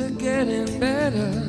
It getting better?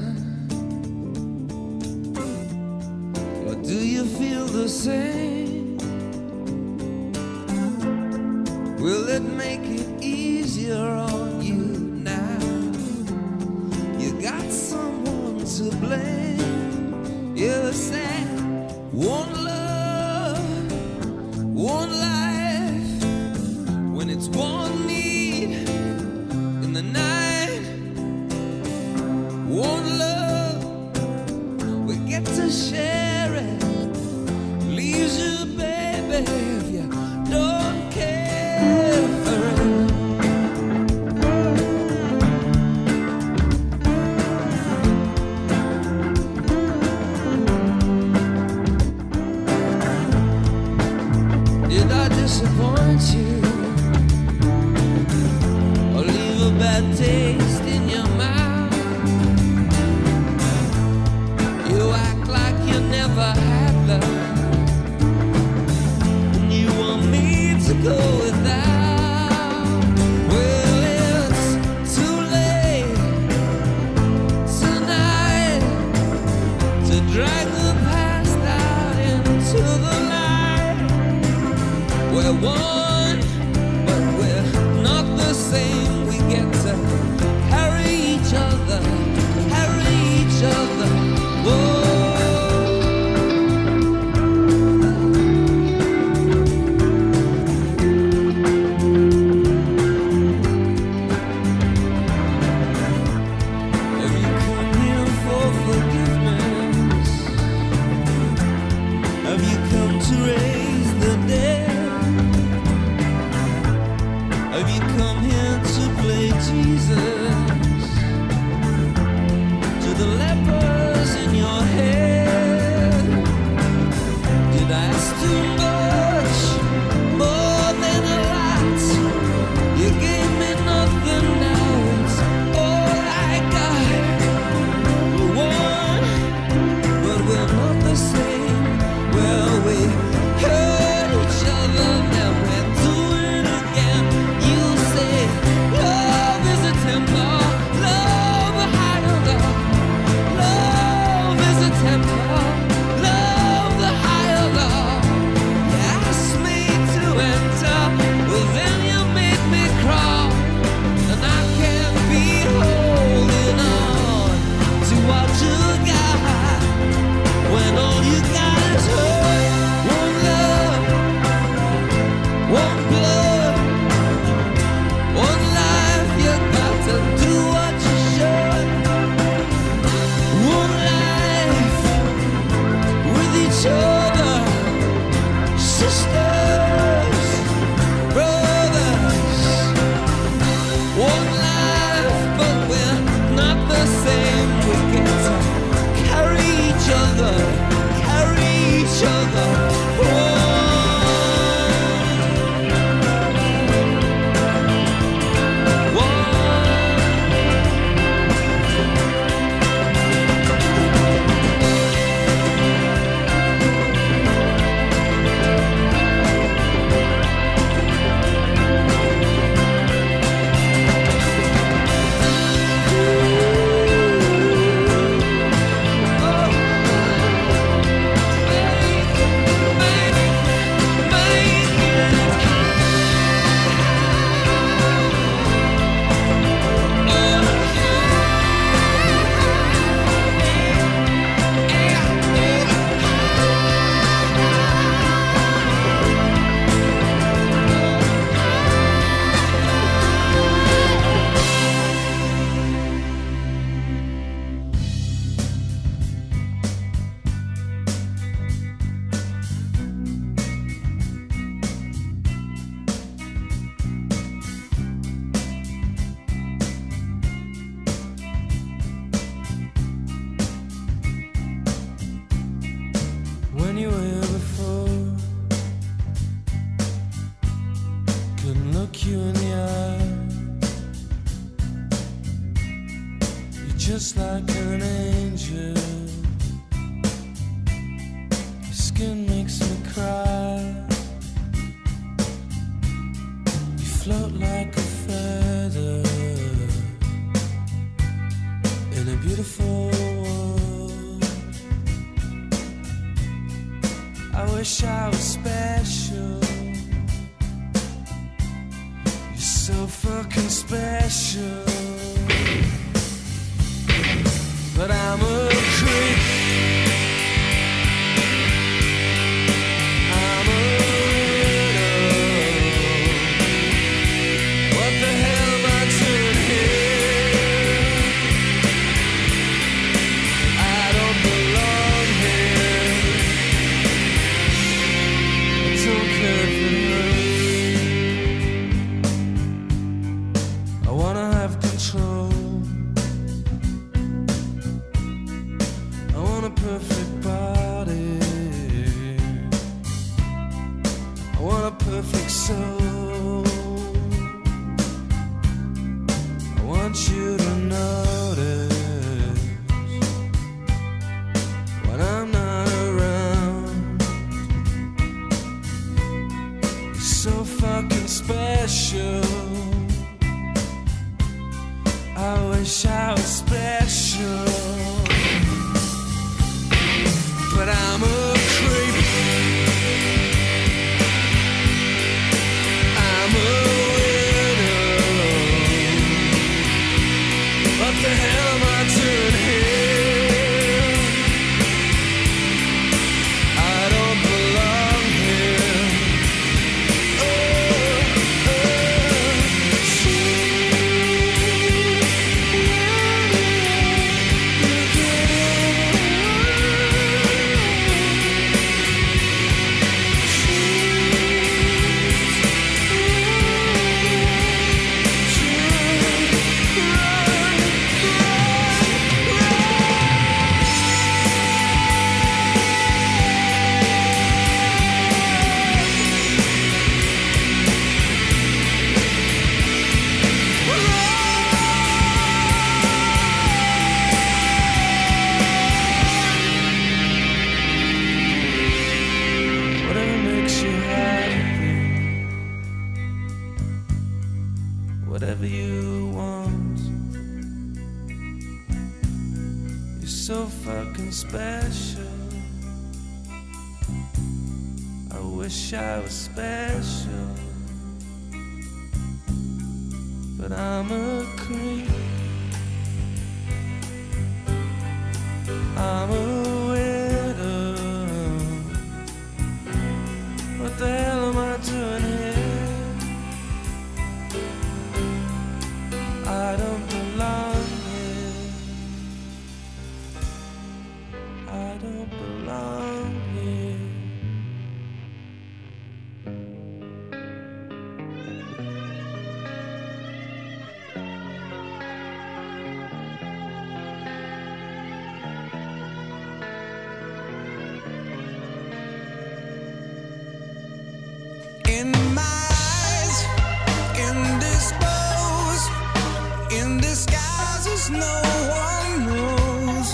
No one knows.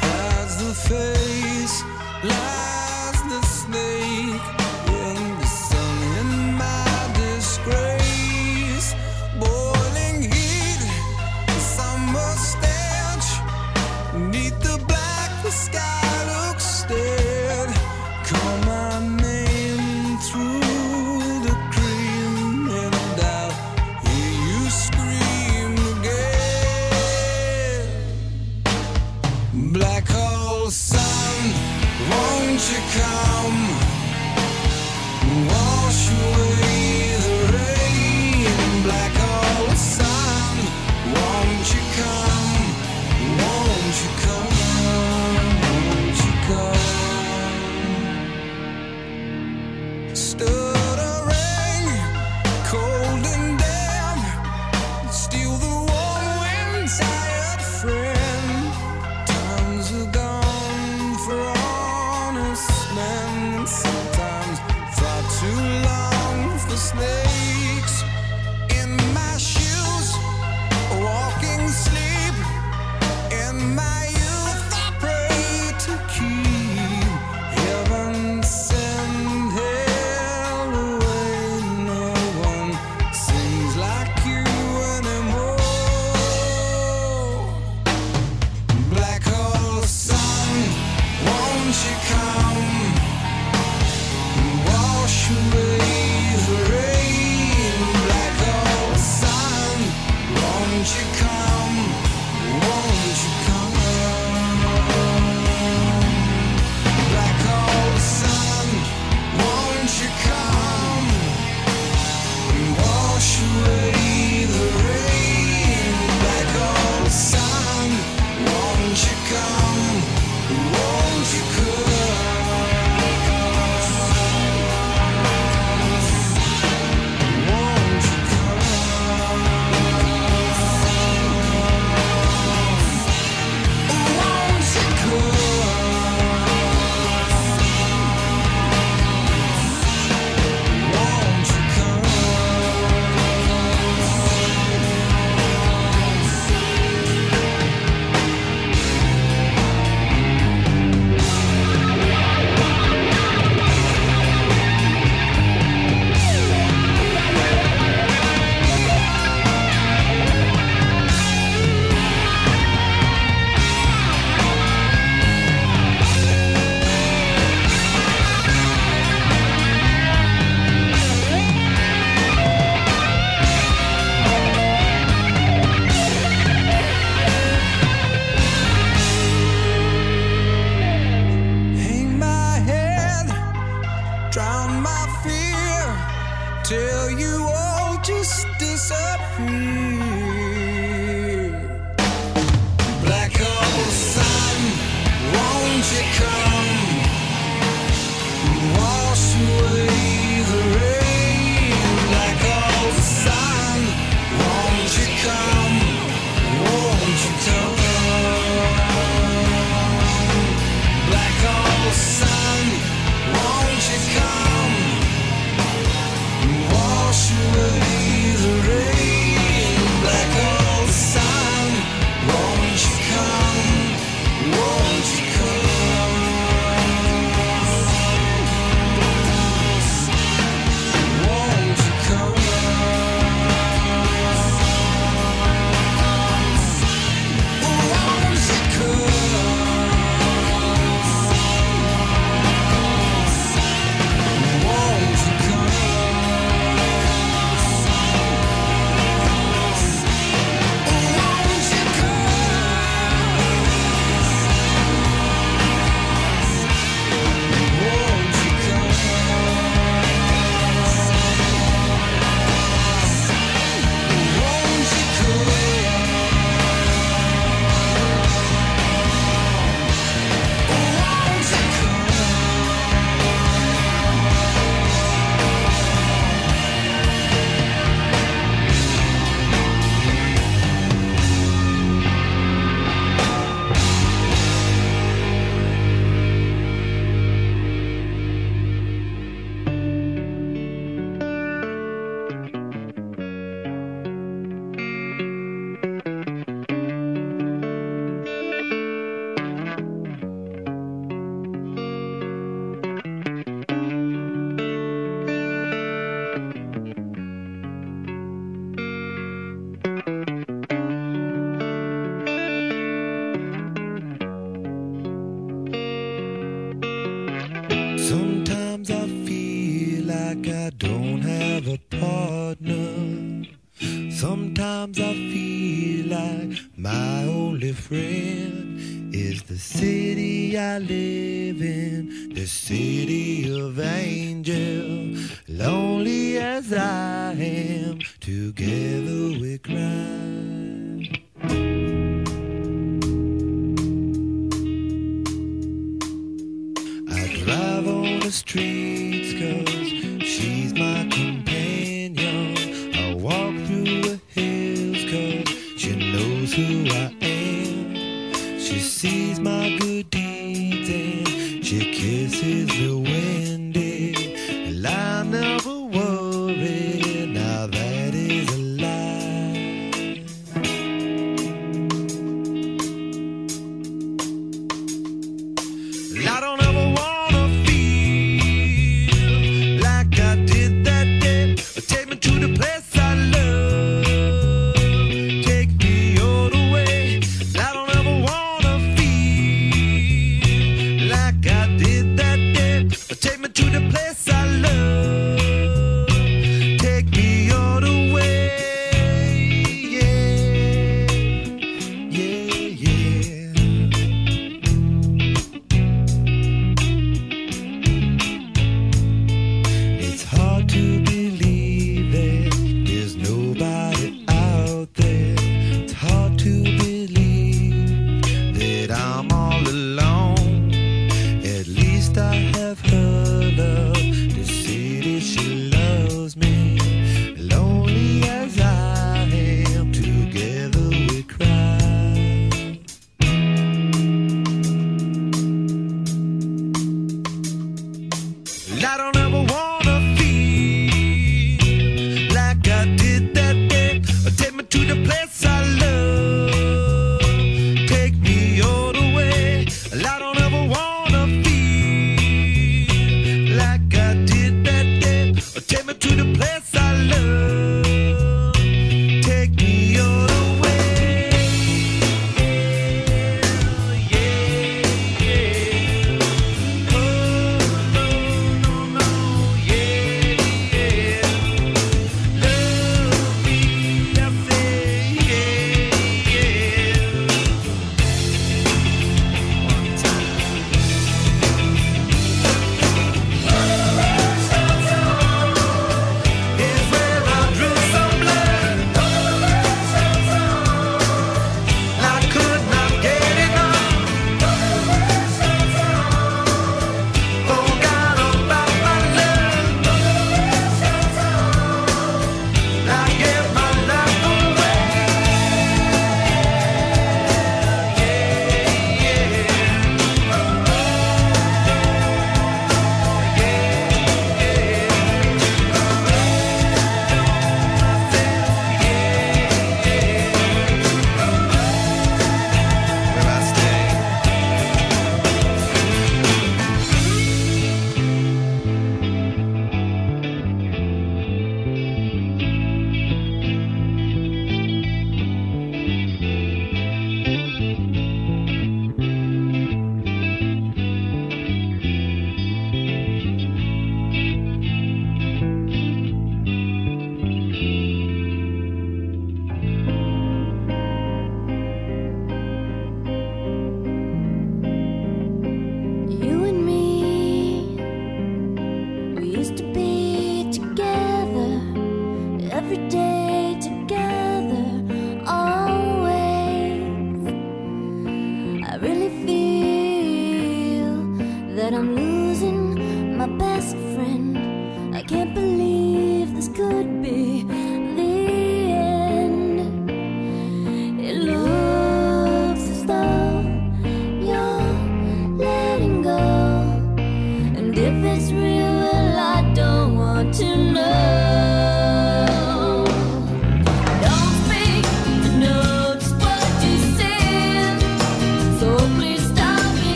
Hides the face, lies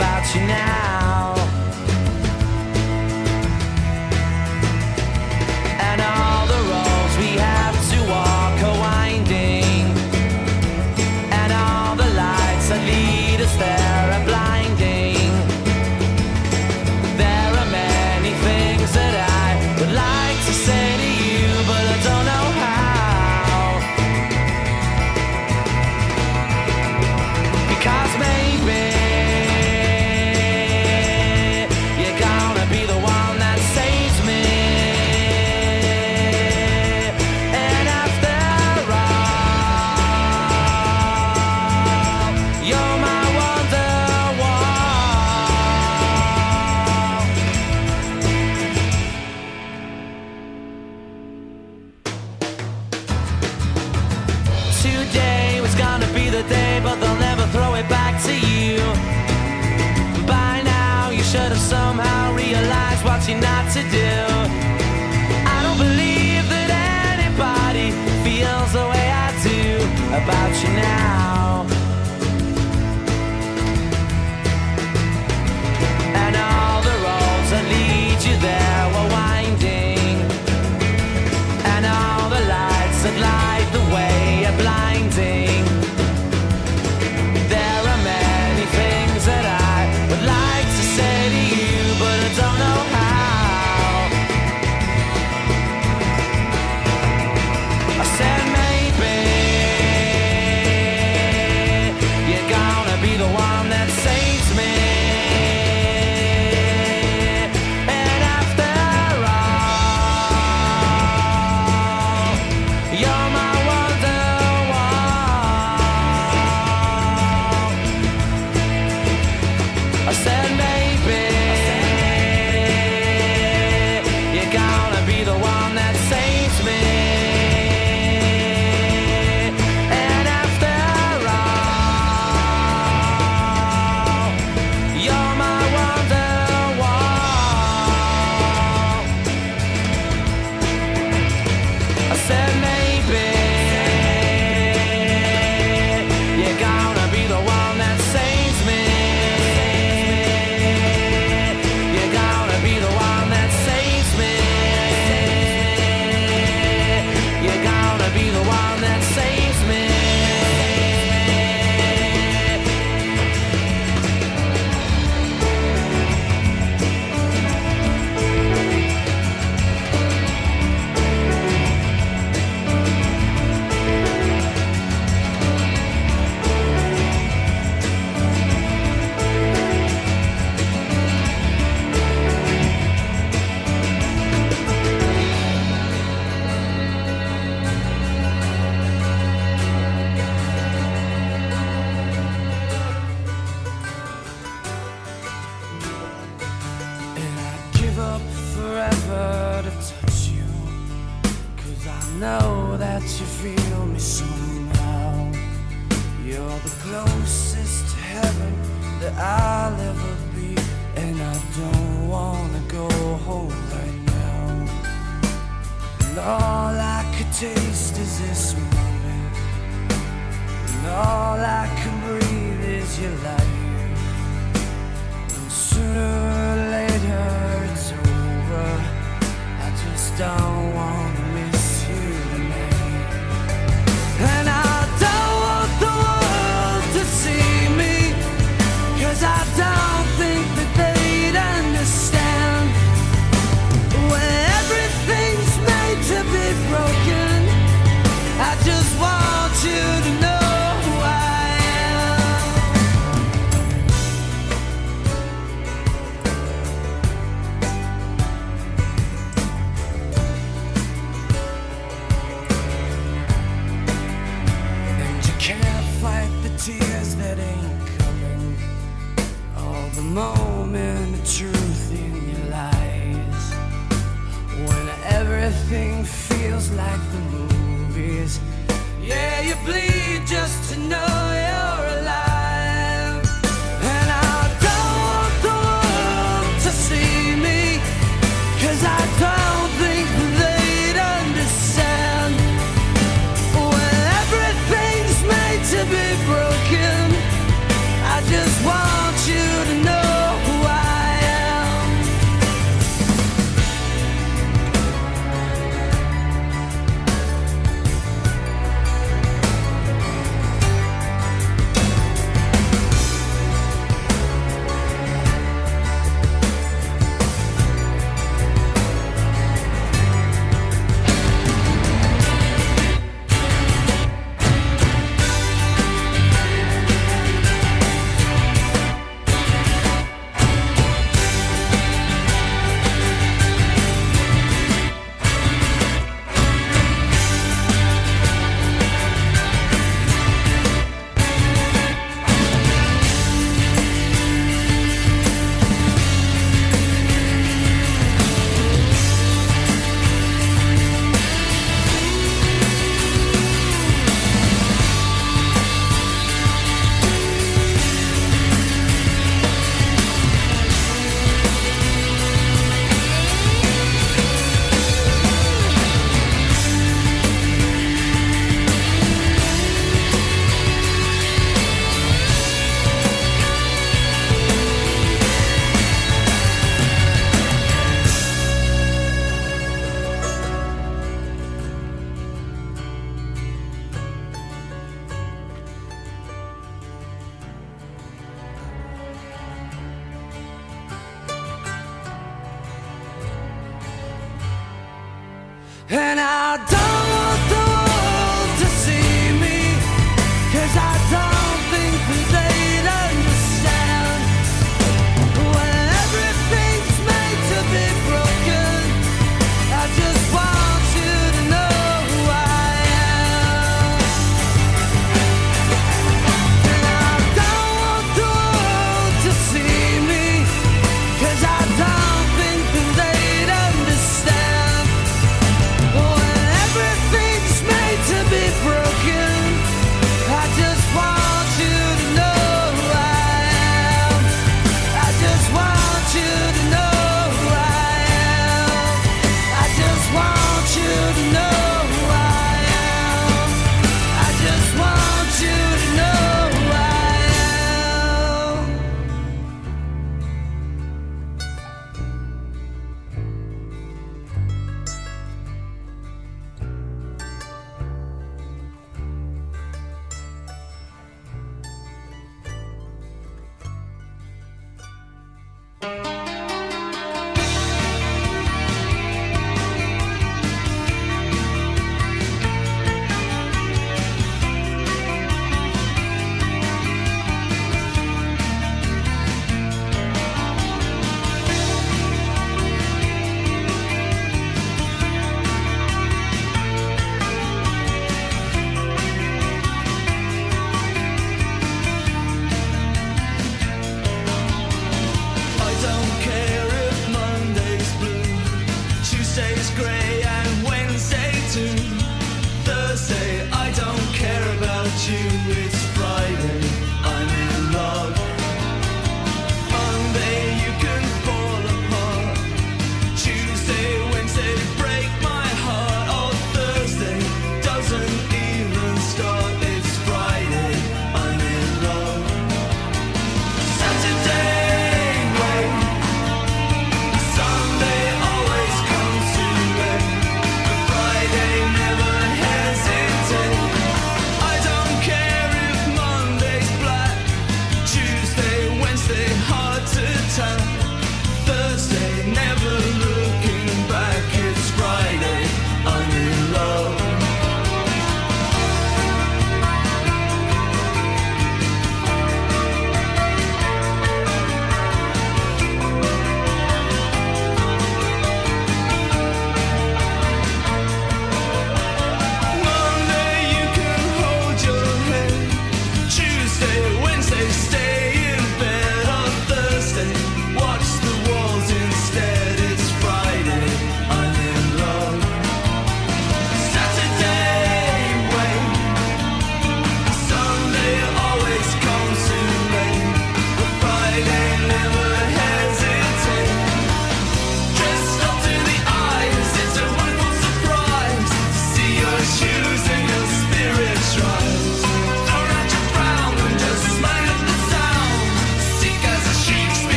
about you now.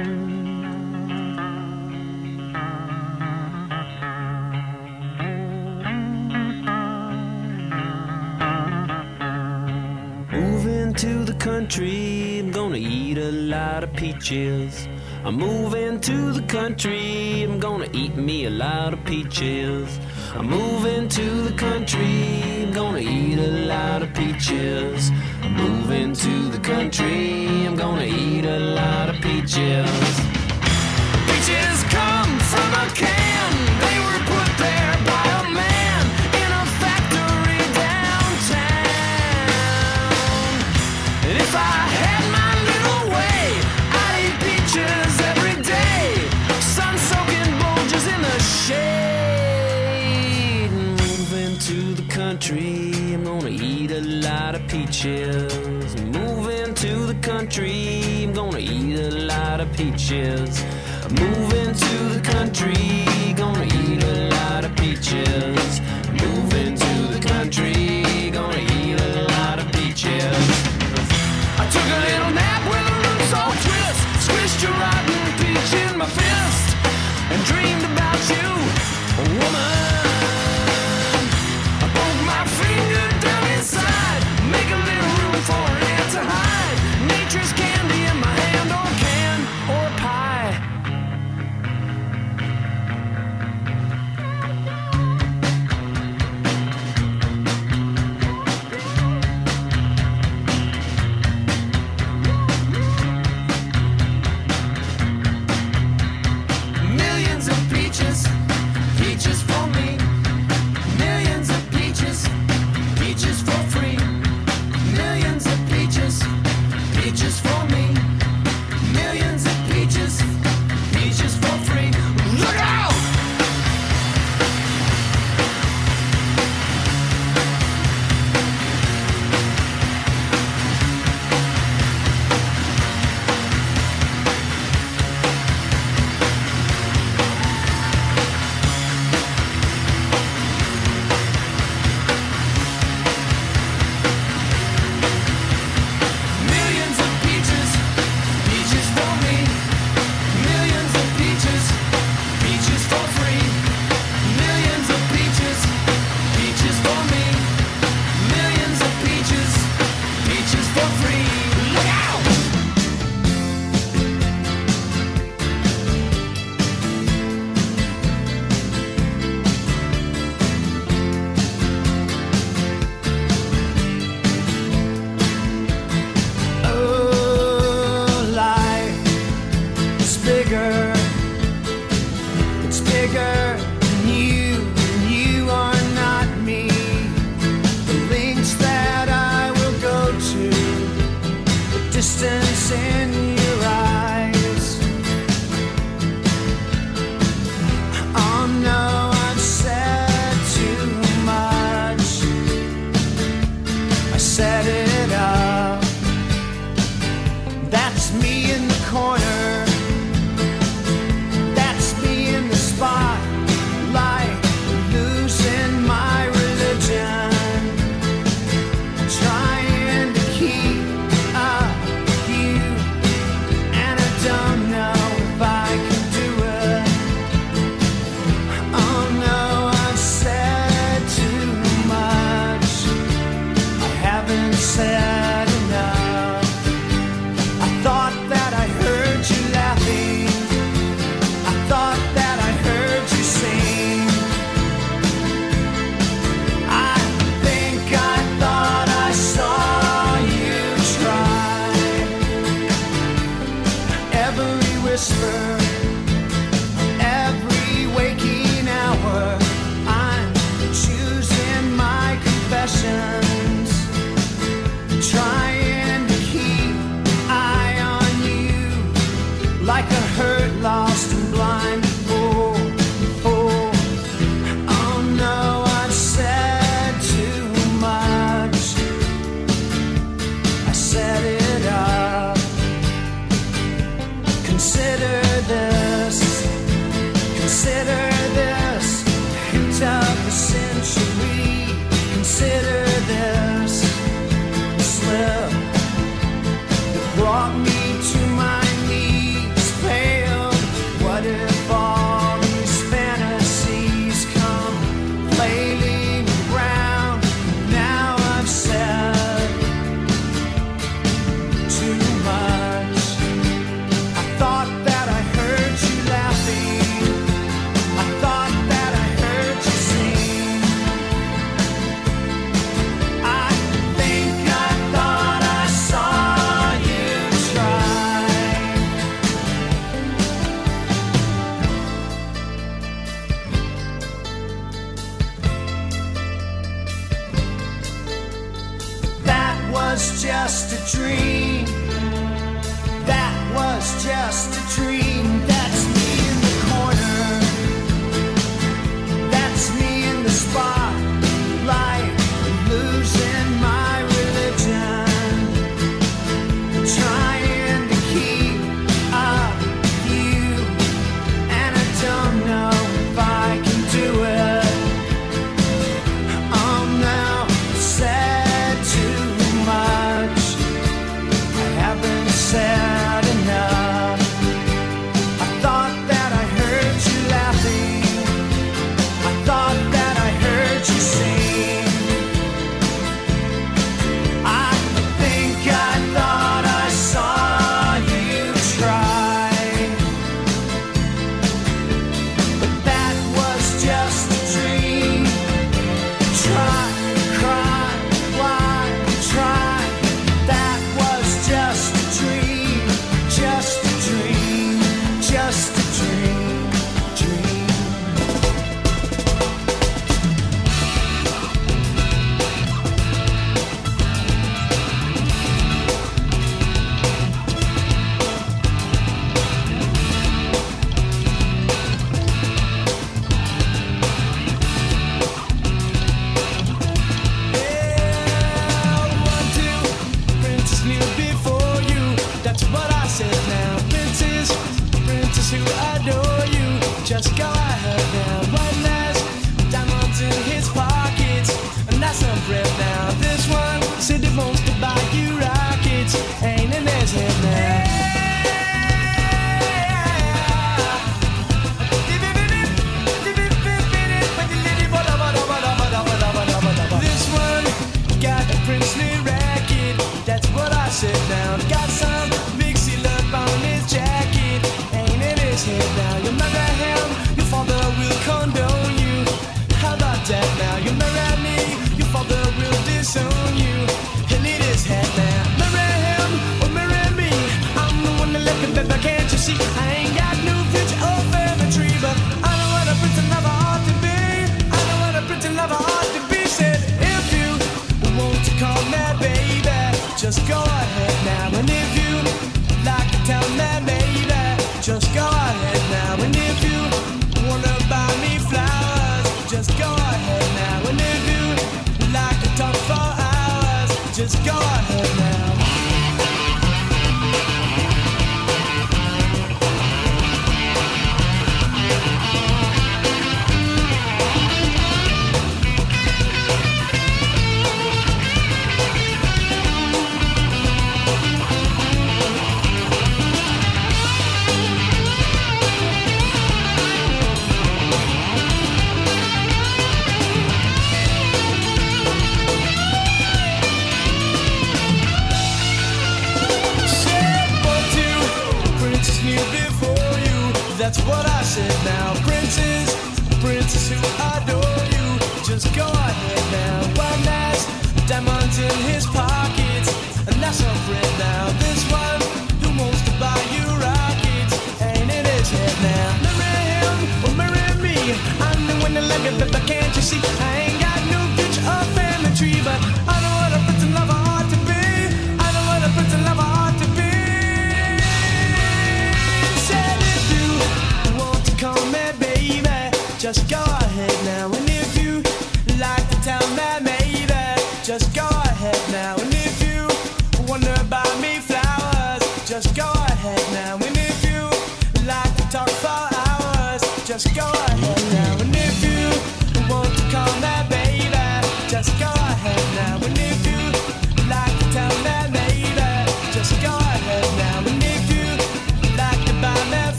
Moving to the country, I'm gonna eat a lot of peaches. I'm moving to the country, I'm gonna eat me a lot of peaches. I'm moving to the country, I'm gonna eat a lot of peaches. I'm moving to the country, I'm gonna eat a lot of peaches. Peaches come from a can. peaches. Moving to the country, I'm gonna eat a lot of peaches. Moving to the country, gonna eat a lot of peaches.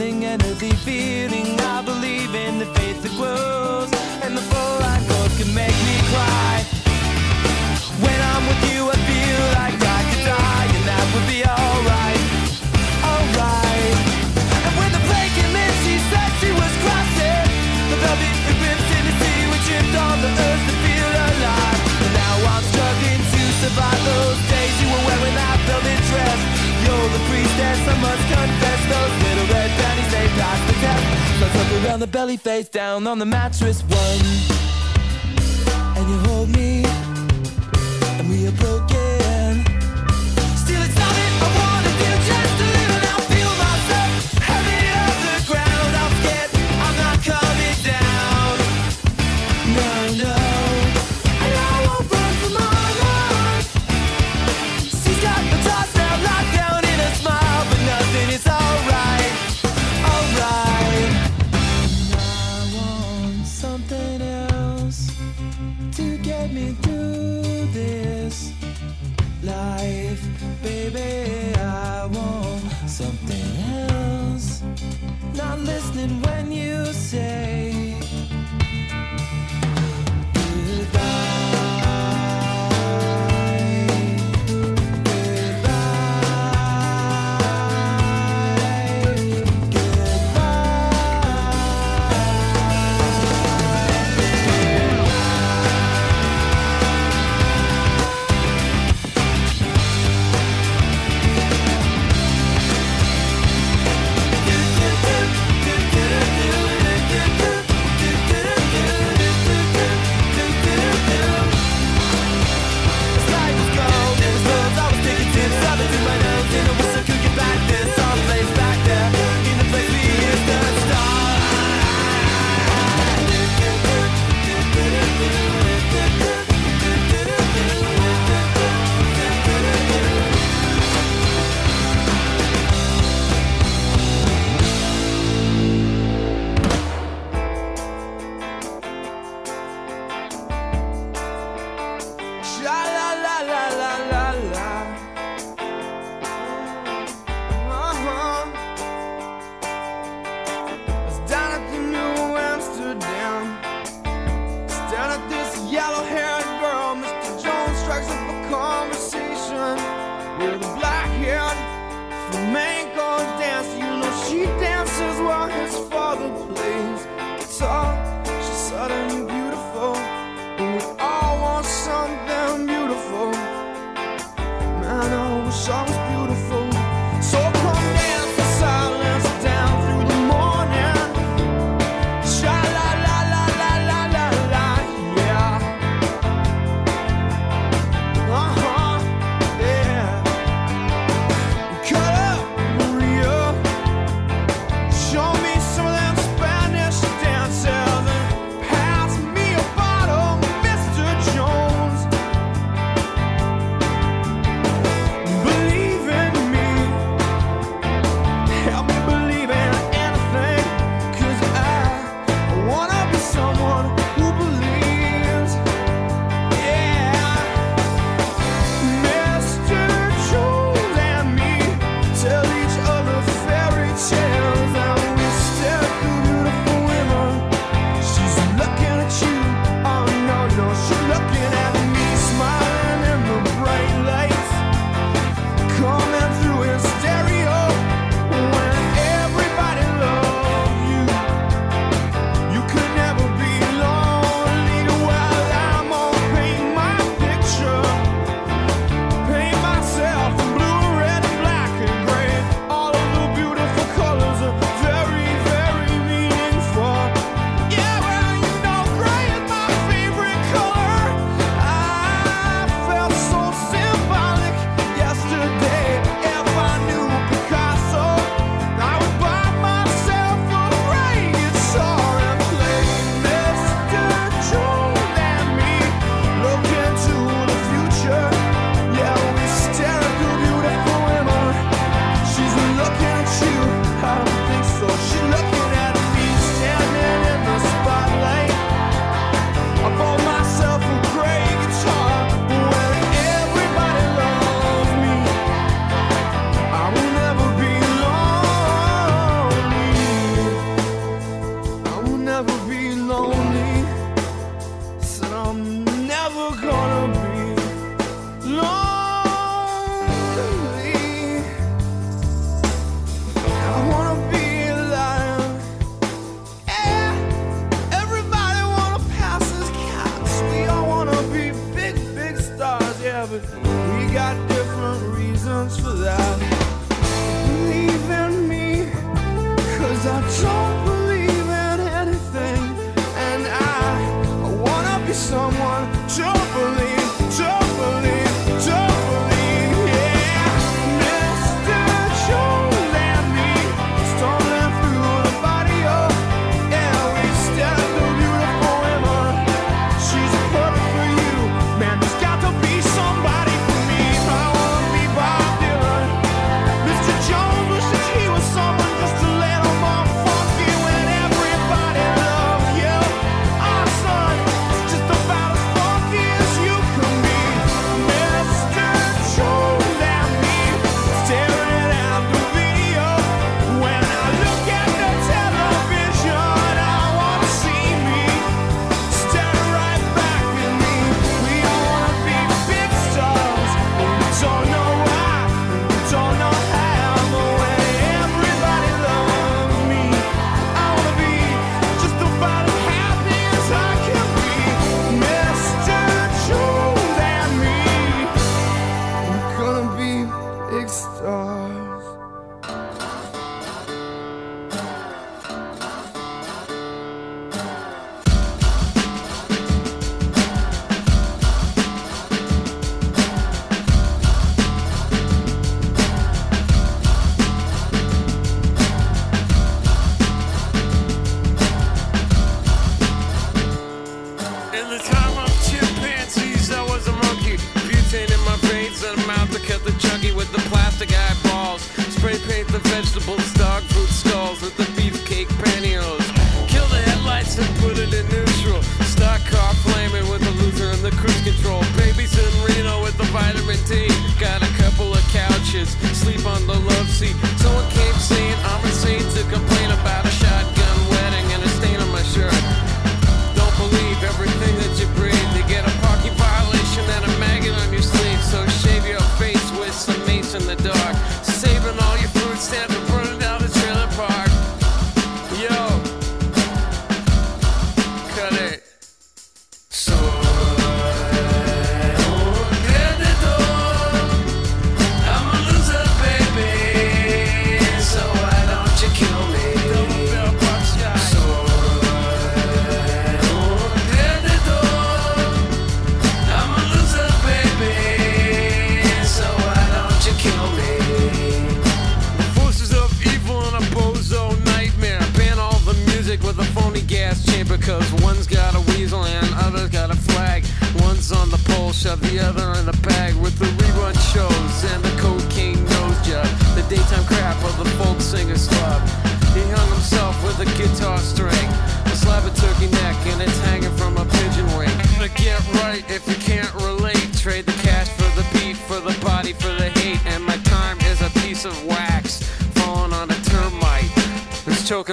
and energy, feeling. I believe in the faith that grows. around the belly face down on the mattress one. And you hold me and we are broken.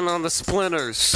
on the splinters.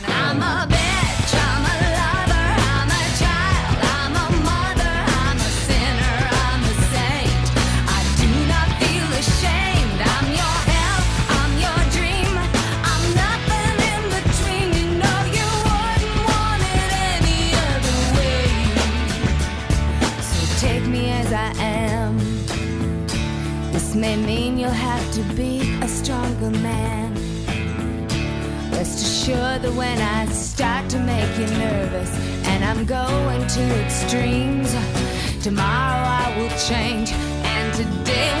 when I start to make you nervous and I'm going to extremes. Tomorrow I will change and today